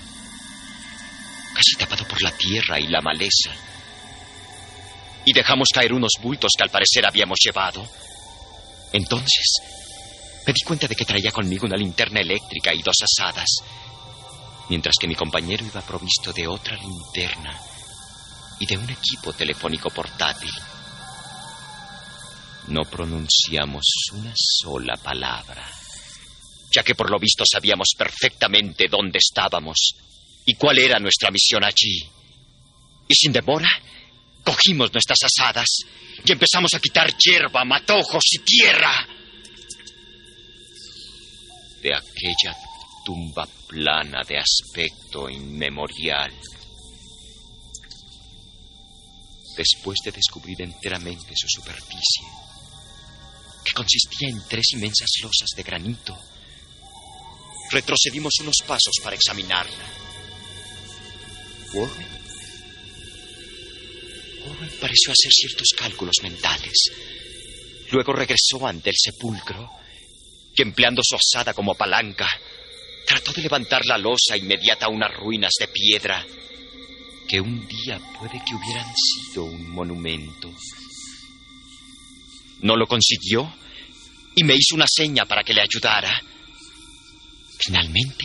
casi tapado por la tierra y la maleza. Y dejamos caer unos bultos que al parecer habíamos llevado. Entonces, me di cuenta de que traía conmigo una linterna eléctrica y dos asadas, mientras que mi compañero iba provisto de otra linterna y de un equipo telefónico portátil. No pronunciamos una sola palabra, ya que por lo visto sabíamos perfectamente dónde estábamos y cuál era nuestra misión allí. Y sin demora, cogimos nuestras asadas y empezamos a quitar hierba, matojos y tierra de aquella tumba plana de aspecto inmemorial. Después de descubrir enteramente su superficie, que consistía en tres inmensas losas de granito, retrocedimos unos pasos para examinarla. Warren. Warren pareció hacer ciertos cálculos mentales. Luego regresó ante el sepulcro empleando su asada como palanca, trató de levantar la losa inmediata a unas ruinas de piedra que un día puede que hubieran sido un monumento. No lo consiguió y me hizo una seña para que le ayudara. Finalmente,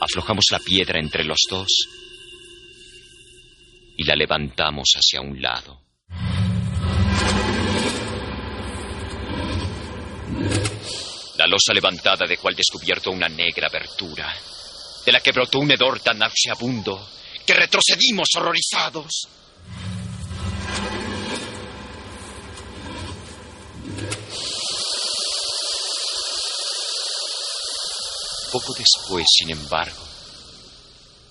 Aflojamos la piedra entre los dos y la levantamos hacia un lado. La losa levantada dejó al descubierto una negra abertura, de la que brotó un hedor tan nauseabundo que retrocedimos horrorizados. Poco después, sin embargo,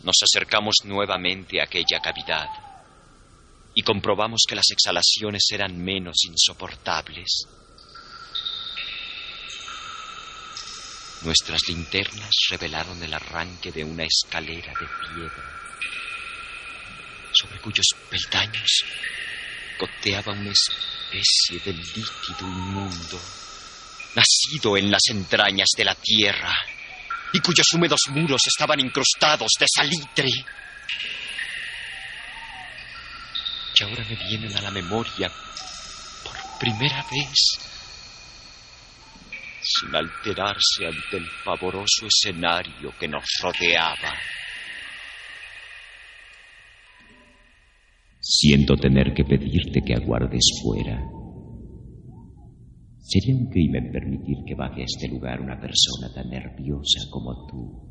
nos acercamos nuevamente a aquella cavidad y comprobamos que las exhalaciones eran menos insoportables. Nuestras linternas revelaron el arranque de una escalera de piedra, sobre cuyos peldaños goteaba una especie de líquido inmundo, nacido en las entrañas de la tierra y cuyos húmedos muros estaban incrustados de salitre. Y ahora me vienen a la memoria por primera vez, sin alterarse ante el pavoroso escenario que nos rodeaba. Siento tener que pedirte que aguardes fuera. Sería un crimen permitir que baje a este lugar una persona tan nerviosa como tú.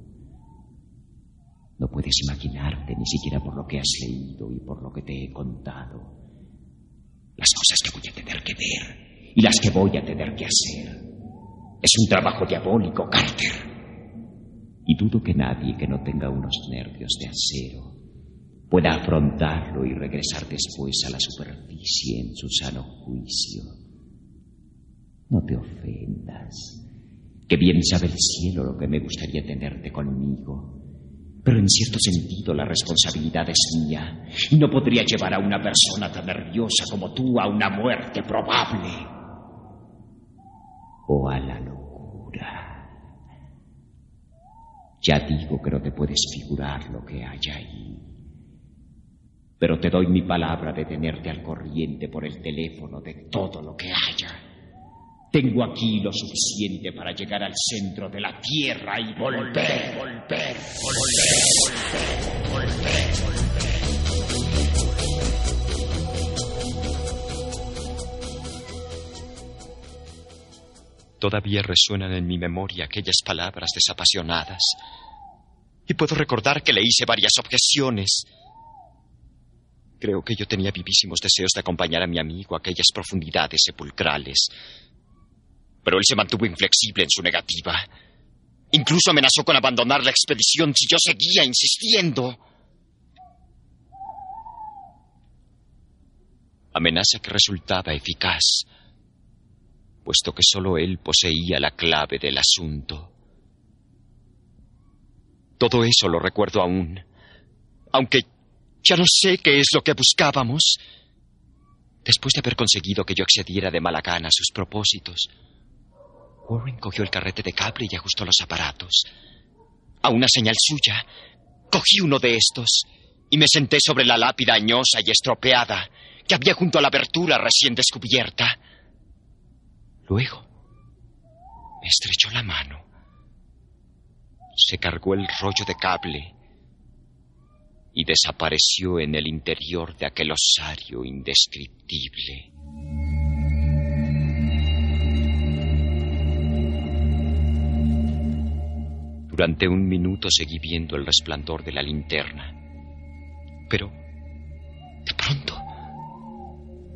No puedes imaginarte, ni siquiera por lo que has leído y por lo que te he contado, las cosas que voy a tener que ver y las que voy a tener que hacer. Es un trabajo diabólico, Carter. Y dudo que nadie que no tenga unos nervios de acero pueda afrontarlo y regresar después a la superficie en su sano juicio. No te ofendas, que bien sabe el cielo lo que me gustaría tenerte conmigo. Pero en cierto sentido la responsabilidad es mía y no podría llevar a una persona tan nerviosa como tú a una muerte probable o a la locura. Ya digo que no te puedes figurar lo que hay ahí. Pero te doy mi palabra de tenerte al corriente por el teléfono de todo lo que haya. Tengo aquí lo suficiente para llegar al centro de la Tierra y volver, volver, volver, volver, volver. Todavía resuenan en mi memoria aquellas palabras desapasionadas. Y puedo recordar que le hice varias objeciones. Creo que yo tenía vivísimos deseos de acompañar a mi amigo a aquellas profundidades sepulcrales. Pero él se mantuvo inflexible en su negativa. Incluso amenazó con abandonar la expedición si yo seguía insistiendo. Amenaza que resultaba eficaz, puesto que solo él poseía la clave del asunto. Todo eso lo recuerdo aún, aunque ya no sé qué es lo que buscábamos. Después de haber conseguido que yo accediera de mala gana a sus propósitos, Warren cogió el carrete de cable y ajustó los aparatos. A una señal suya, cogí uno de estos y me senté sobre la lápida añosa y estropeada que había junto a la abertura recién descubierta. Luego, me estrechó la mano. Se cargó el rollo de cable y desapareció en el interior de aquel osario indescriptible. Durante un minuto seguí viendo el resplandor de la linterna. Pero, de pronto,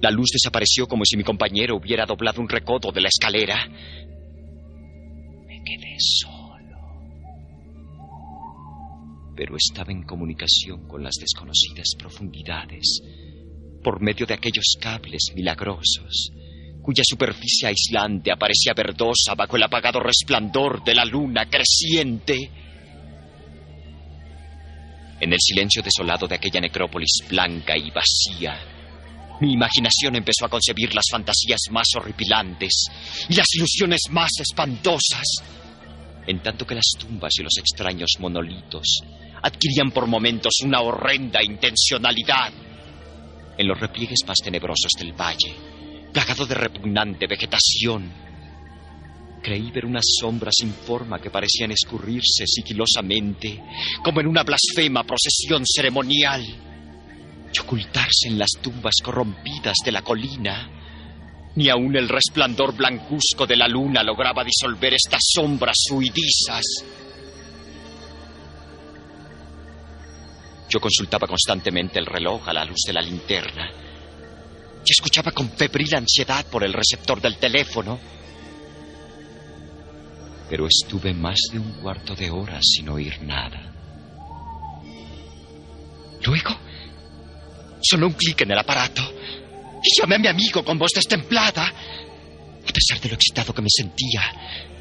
la luz desapareció como si mi compañero hubiera doblado un recodo de la escalera. Me quedé solo. Pero estaba en comunicación con las desconocidas profundidades por medio de aquellos cables milagrosos cuya superficie aislante aparecía verdosa bajo el apagado resplandor de la luna creciente. En el silencio desolado de aquella necrópolis blanca y vacía, mi imaginación empezó a concebir las fantasías más horripilantes y las ilusiones más espantosas, en tanto que las tumbas y los extraños monolitos adquirían por momentos una horrenda intencionalidad en los repliegues más tenebrosos del valle plagado de repugnante vegetación. Creí ver una sombra sin forma que parecían escurrirse sigilosamente, como en una blasfema procesión ceremonial, ocultarse en las tumbas corrompidas de la colina. Ni aun el resplandor blancuzco de la luna lograba disolver estas sombras huidizas. Yo consultaba constantemente el reloj a la luz de la linterna y escuchaba con febril ansiedad por el receptor del teléfono. Pero estuve más de un cuarto de hora sin oír nada. Luego sonó un clic en el aparato y llamé a mi amigo con voz destemplada. A pesar de lo excitado que me sentía,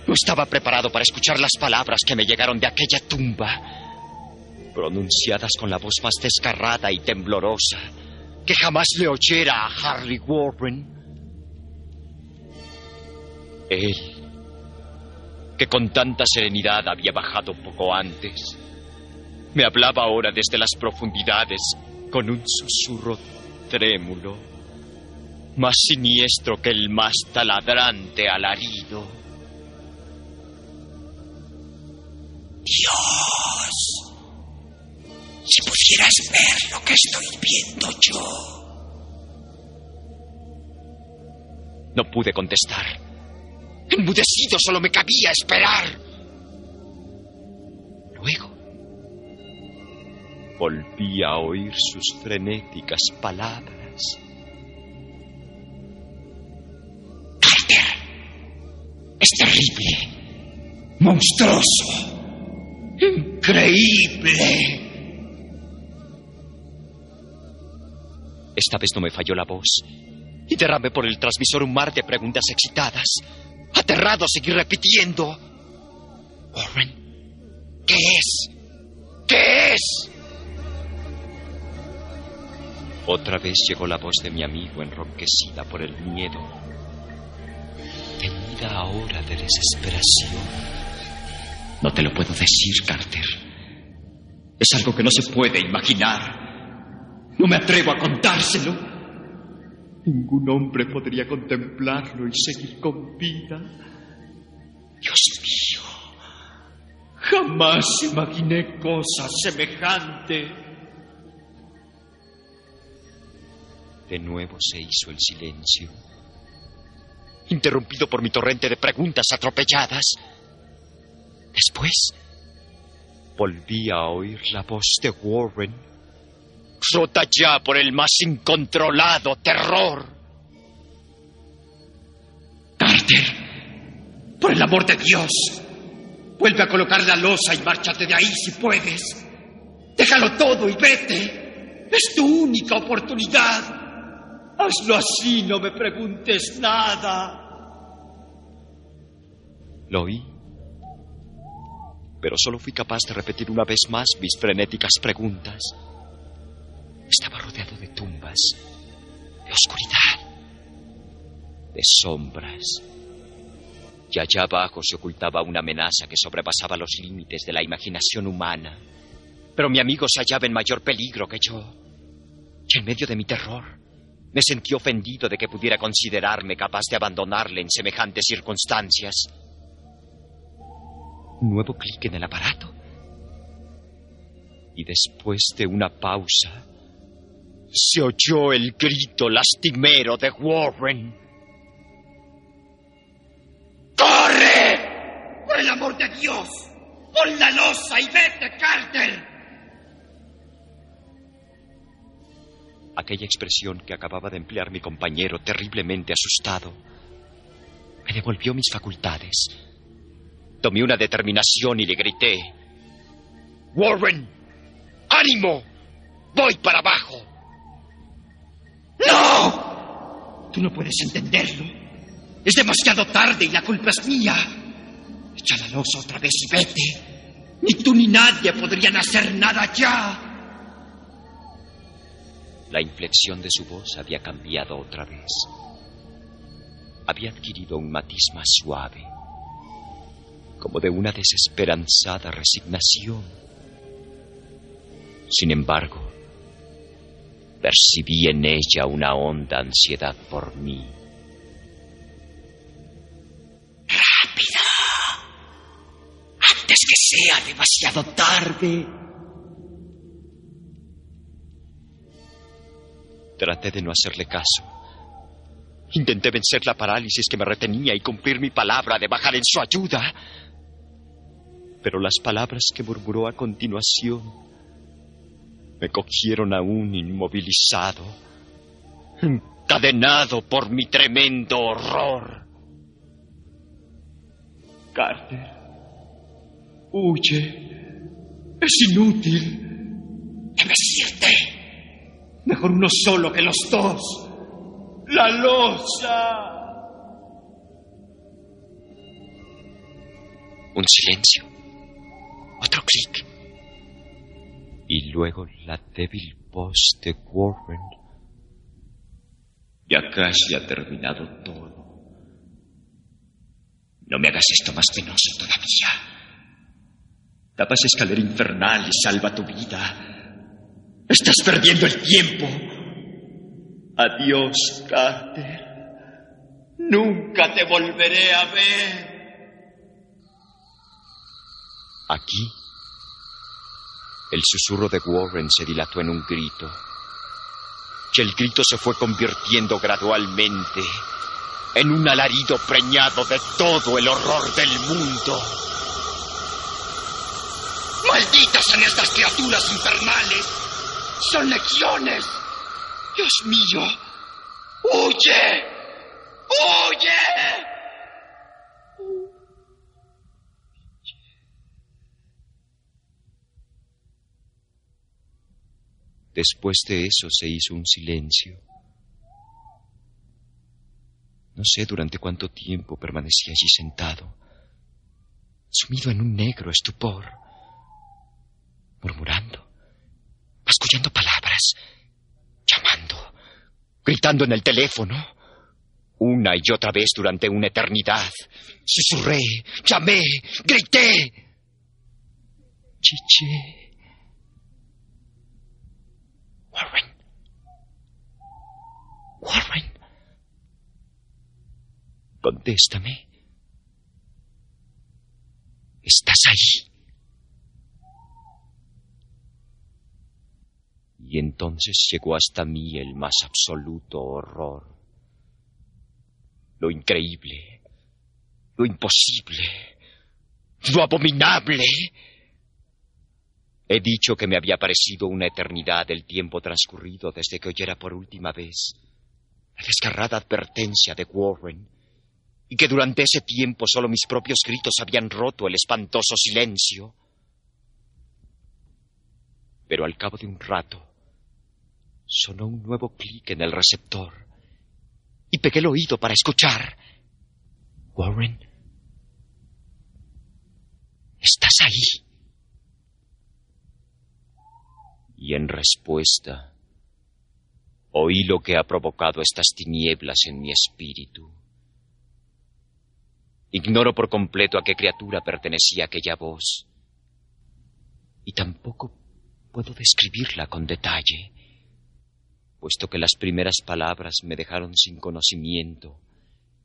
no estaba preparado para escuchar las palabras que me llegaron de aquella tumba pronunciadas con la voz más desgarrada y temblorosa que jamás le oyera a Harley Warren. Él, que con tanta serenidad había bajado poco antes, me hablaba ahora desde las profundidades con un susurro trémulo, más siniestro que el más taladrante alarido. Dios. Si pudieras ver lo que estoy viendo yo. No pude contestar. Enmudecido solo me cabía esperar. Luego volví a oír sus frenéticas palabras. Carter, es terrible, monstruoso, increíble. Esta vez no me falló la voz y derramé por el transmisor un mar de preguntas excitadas. Aterrado seguí repitiendo. Warren, ¿qué es? Otra vez llegó la voz de mi amigo enronquecida por el miedo, teñida ahora de desesperación. No te lo puedo decir, Carter. Es algo que no se puede imaginar. No me atrevo a contárselo. Ningún hombre podría contemplarlo y seguir con vida. Dios mío, jamás imaginé cosa semejante. De nuevo se hizo el silencio, interrumpido por mi torrente de preguntas atropelladas. Después volví a oír la voz de Warren rota ya por el más incontrolado terror. Carter, por el amor de Dios, vuelve a colocar la losa y márchate de ahí si puedes. Déjalo todo y vete. Es tu única oportunidad. Hazlo así, no me preguntes nada. Lo oí, pero solo fui capaz de repetir una vez más mis frenéticas preguntas. Estaba rodeado de tumbas, de oscuridad, de sombras. Y allá abajo se ocultaba una amenaza que sobrepasaba los límites de la imaginación humana. Pero mi amigo se hallaba en mayor peligro que yo. Y en medio de mi terror, me sentí ofendido de que pudiera considerarme capaz de abandonarle en semejantes circunstancias. Un nuevo clic en el aparato. Y después de una pausa, se oyó el grito lastimero de Warren. ¡Corre! ¡Por el amor de Dios! ¡Pon la losa y vete, Carter! Aquella expresión que acababa de emplear mi compañero, terriblemente asustado, me devolvió mis facultades. Tomé una determinación y le grité, Warren, ánimo, voy para abajo. ¡No! Tú no puedes entenderlo. Es demasiado tarde y la culpa es mía. Echa la losa otra vez y vete. Ni tú ni nadie podrían hacer nada ya. La inflexión de su voz había cambiado otra vez. Había adquirido un matiz más suave, como de una desesperanzada resignación. Sin embargo, percibí en ella una honda ansiedad por mí. ¡Rápido! Antes que sea demasiado tarde. Traté de no hacerle caso. Intenté vencer la parálisis que me retenía y cumplir mi palabra de bajar en su ayuda. Pero las palabras que murmuró a continuación me cogieron aún inmovilizado, encadenado por mi tremendo horror. Carter, huye. Es inútil. Debes irte. Mejor uno solo que los dos. La losa. Un silencio. Otro clic. Y luego la débil voz de Warren. Ya casi ha terminado todo. No me hagas esto más penoso todavía. Tapa esa escalera infernal y salva tu vida. Estás perdiendo el tiempo. Adiós, Carter. Nunca te volveré a ver. Aquí, el susurro de Warren se dilató en un grito. Y el grito se fue convirtiendo gradualmente en un alarido preñado de todo el horror del mundo. ¡Malditas son estas criaturas infernales! ¡Son legiones! ¡Dios mío! ¡Huye! ¡Huye! Después de eso se hizo un silencio. No sé durante cuánto tiempo permanecí allí sentado, sumido en un negro estupor, murmurando, mascullando palabras, llamando, gritando en el teléfono, una y otra vez durante una eternidad. Susurré, llamé, grité. Chiche. Warren. Warren. Contéstame. ¿Estás ahí? Y entonces llegó hasta mí el más absoluto horror. Lo increíble, lo imposible, lo abominable. He dicho que me había parecido una eternidad el tiempo transcurrido desde que oyera por última vez la desgarrada advertencia de Warren y que durante ese tiempo solo mis propios gritos habían roto el espantoso silencio. Pero al cabo de un rato sonó un nuevo clic en el receptor y pegué el oído para escuchar. Warren, ¿estás ahí? Y en respuesta, oí lo que ha provocado estas tinieblas en mi espíritu. Ignoro por completo a qué criatura pertenecía aquella voz. Y tampoco puedo describirla con detalle, puesto que las primeras palabras me dejaron sin conocimiento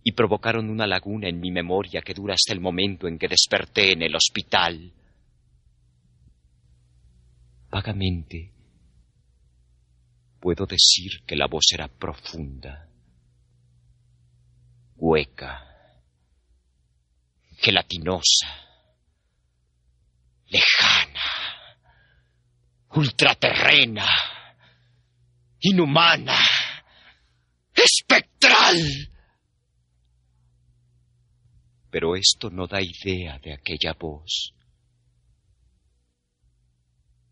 y provocaron una laguna en mi memoria que dura hasta el momento en que desperté en el hospital. Vagamente puedo decir que la voz era profunda, hueca, gelatinosa, lejana, ultraterrena, inhumana, espectral. Pero esto no da idea de aquella voz.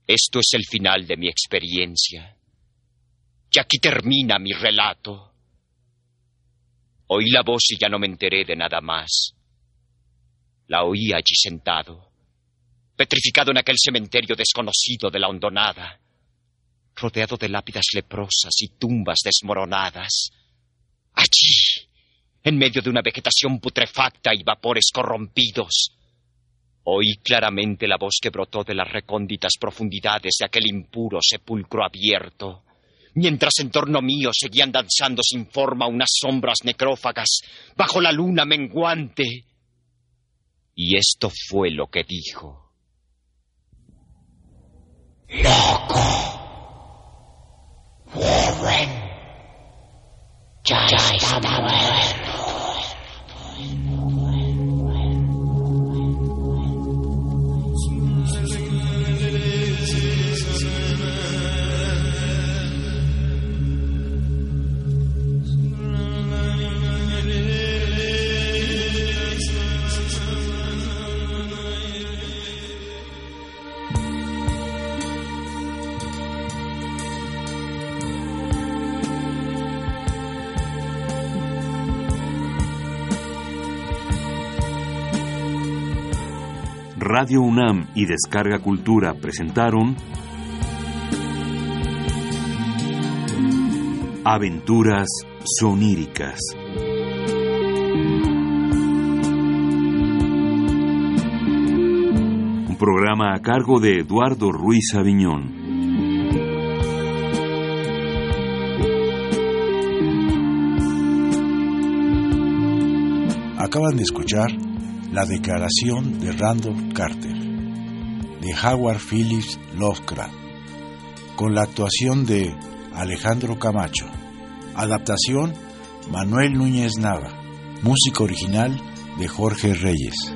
Esto es el final de mi experiencia. Y aquí termina mi relato. Oí la voz y ya no me enteré de nada más. La oí allí sentado, petrificado en aquel cementerio desconocido de la hondonada, rodeado de lápidas leprosas y tumbas desmoronadas. Allí, en medio de una vegetación putrefacta y vapores corrompidos, oí claramente la voz que brotó de las recónditas profundidades de aquel impuro sepulcro abierto, mientras en torno mío seguían danzando sin forma unas sombras necrófagas bajo la luna menguante y esto fue lo que dijo. Loco. Warren. Ya, está Radio UNAM y Descarga Cultura presentaron Aventuras soníricas. Un programa a cargo de Eduardo Ruiz Aviñón. Acaban de escuchar la declaración de Randolph Carter, de Howard Phillips Lovecraft, con la actuación de Alejandro Camacho. Adaptación Manuel Núñez Nava. Música original de Jorge Reyes.